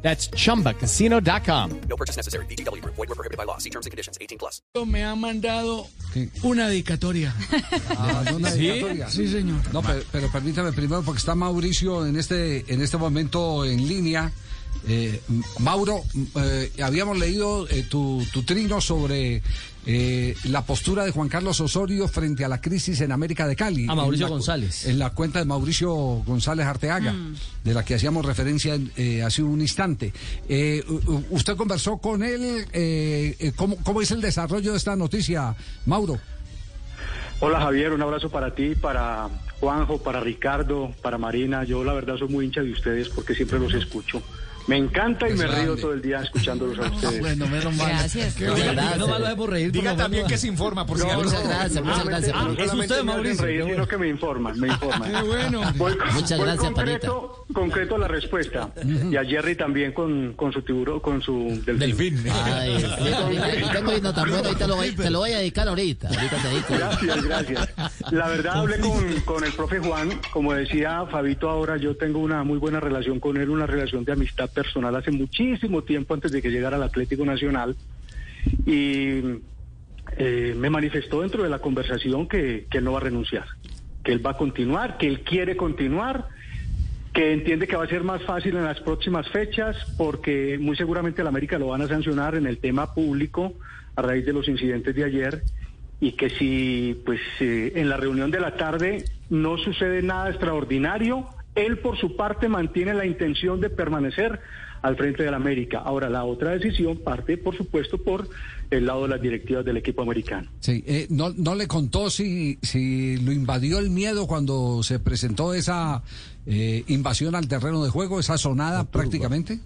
That's chumbacasino.com. No purchase necessary. BGW. Void were prohibited by law. See terms and conditions. 18 plus. me ha mandado una dedicatoria. Ah, ¿no una dedicatoria? Sí, señor. No, pero, pero permítame primero, porque está Mauricio en este, en este momento en línea. Eh, Mauro, eh, habíamos leído eh, tu, tu trino sobre eh, la postura de Juan Carlos Osorio frente a la crisis en América de Cali. A Mauricio En la González. En la cuenta de Mauricio González Arteaga, de la que hacíamos referencia eh, hace un instante. Eh, ¿Usted conversó con él? ¿cómo, ¿Cómo es el desarrollo de esta noticia, Mauro? Hola Javier, un abrazo para ti, para Juanjo, para Ricardo, para Marina. Yo la verdad soy muy hincha de ustedes porque siempre los escucho. Me encanta y Es me río todo el día escuchándolos a ustedes. Bueno, menos mal. Gracias. Qué bueno. diga, no más lo hacemos reír. Diga también que se informa, por si No, Muchas gracias, muchas gracias. no Ah, es solamente usted, Mauricio. reír, sino que me informan, me informan. Qué bueno. Voy, Muchas voy gracias, concreto, concreto la respuesta. Y a Jerry también con, con su tiburón, con su delfín. Ay, sí, tengo- tan bueno, ahorita lo voy, te lo voy a dedicar ahorita. Ahorita te dedico. Gracias, gracias. La verdad hablé con, con el profe Juan, como decía Fabito ahora, yo tengo una muy buena relación con él, una relación de amistad personal hace muchísimo tiempo antes de que llegara al Atlético Nacional. Y eh, me manifestó dentro de la conversación que, que él no va a renunciar, que él va a continuar, que él quiere continuar, que entiende que va a ser más fácil en las próximas fechas, porque muy seguramente el América lo van a sancionar en el tema público a raíz de los incidentes de ayer y que si pues eh, en la reunión de la tarde no sucede nada extraordinario, él por su parte mantiene la intención de permanecer al frente del América. Ahora, la otra decisión parte, por supuesto, por el lado de las directivas del equipo americano. Sí, eh, no, no le contó si, si lo invadió el miedo cuando se presentó esa eh, invasión al terreno de juego, esa sonada prácticamente.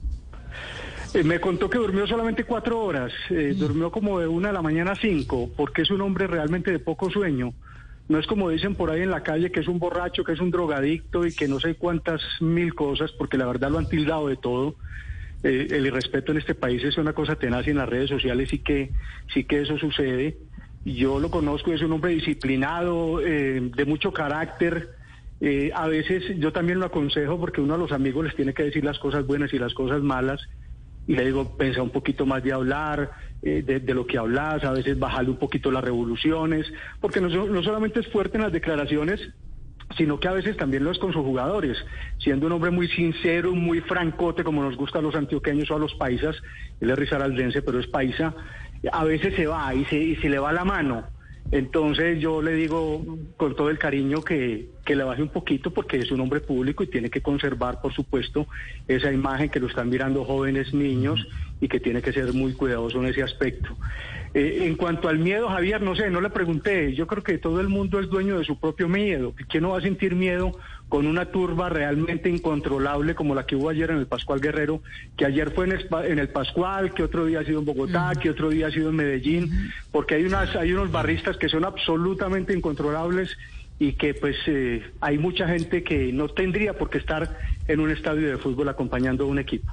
Eh, me contó que durmió solamente cuatro horas, eh, durmió como de una de la mañana a cinco, porque es un hombre realmente de poco sueño. No es como dicen por ahí en la calle que es un borracho, que es un drogadicto y que no sé cuántas mil cosas, porque la verdad lo han tildado de todo. Eh, el irrespeto en este país es una cosa tenaz y en las redes sociales sí que, sí que eso sucede. Yo lo conozco, es un hombre disciplinado, eh, de mucho carácter. Eh, a veces yo también lo aconsejo porque uno a los amigos les tiene que decir las cosas buenas y las cosas malas. Y le digo, pensa un poquito más de hablar, eh, de, de lo que hablas, a veces bajarle un poquito las revoluciones, porque no, no solamente es fuerte en las declaraciones, sino que a veces también lo es con sus jugadores, siendo un hombre muy sincero, muy francote, como nos gusta a los antioqueños o a los paisas, él es risaraldense, pero es paisa, a veces se va y se, y se le va la mano. Entonces yo le digo con todo el cariño que, que le baje un poquito porque es un hombre público y tiene que conservar, por supuesto, esa imagen que lo están mirando jóvenes niños y que tiene que ser muy cuidadoso en ese aspecto. Eh, en cuanto al miedo, Javier, no sé, no le pregunté. Yo creo que todo el mundo es dueño de su propio miedo. ¿Quién no va a sentir miedo con una turba realmente incontrolable como la que hubo ayer en el Pascual Guerrero, que ayer fue en el, en el Pascual, que otro día ha sido en Bogotá, que otro día ha sido en Medellín? Porque hay, unas, hay unos barristas que son absolutamente incontrolables y que pues eh, hay mucha gente que no tendría por qué estar en un estadio de fútbol acompañando a un equipo.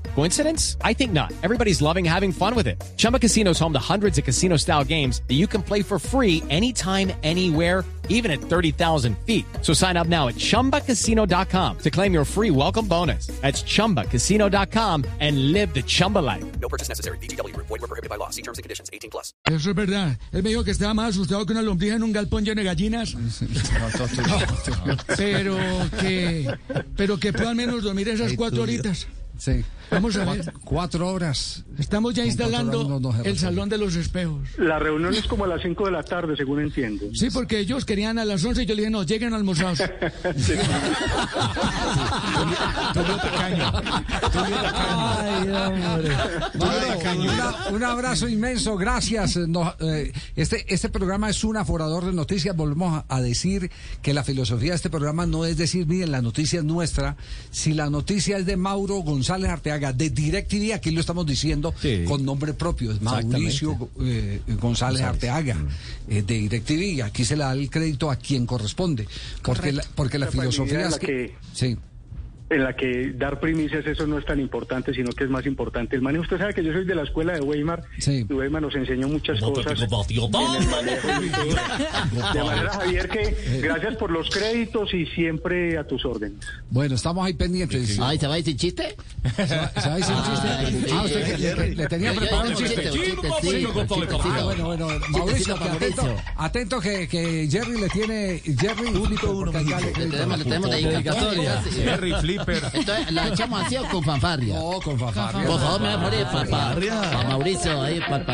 Coincidence? I think not. Everybody's loving having fun with it. Chumba Casino is home to hundreds of casino style games that you can play for free anytime, anywhere even at 30,000 feet. So sign up now at ChumbaCasino.com to claim your free welcome bonus. That's ChumbaCasino.com and live the Chumba life. No purchase necessary. BGW. Void were prohibited by law. See terms and conditions. 18 plus. Eso es verdad. Él me dijo que estaba más asustado que una lombriz en un galpón lleno de gallinas. Pero que, pero que puedo al menos dormir esas cuatro horitas. Sí. Vamos a cuatro horas. Estamos ya instalando no- el salón de los espejos. La reunión es como a las 5 de la tarde, según entiendo. Sí, porque ellos querían a las 11 y yo le dije, no, lleguen almorzados. Una- un abrazo inmenso, gracias. Eh, este, este programa es un aforador de noticias. Volvemos a, a decir que la filosofía de este programa no es decir, miren, la noticia es nuestra. Si la noticia es de Mauro González Arteaga, de DirecTV, aquí lo estamos diciendo Sí. con nombre propio, es Mauricio eh, González Arteaga, eh, de DirecTV, y aquí se le da el crédito a quien corresponde. Porque la, porque la filosofía es que- Sí. En la que dar primicias eso no es tan importante, sino que es más importante el manejo. Usted sabe que yo soy de la escuela de Weimar Sí. y Weimar nos enseñó muchas cosas. en el manejo y todo. De manera, Javier, que gracias por los créditos y siempre a tus órdenes. Bueno, estamos ahí pendientes. Ay, ¿se va a decir chiste? ¿Se va se va a decir chiste? Ay. Ah, usted que- le, le tenía Yo- yo preparado un chiste. Ah, bueno, bueno, Mauricio, que atento, Mauricio. atento que, que Jerry le tiene, Jerry, le tenemos, dedicatoria. Jerry Flipper. Entonces, ¿la echamos así o con fanfarria? No, con fanfarria. Por favor, me voy a poner para Mauricio ahí, para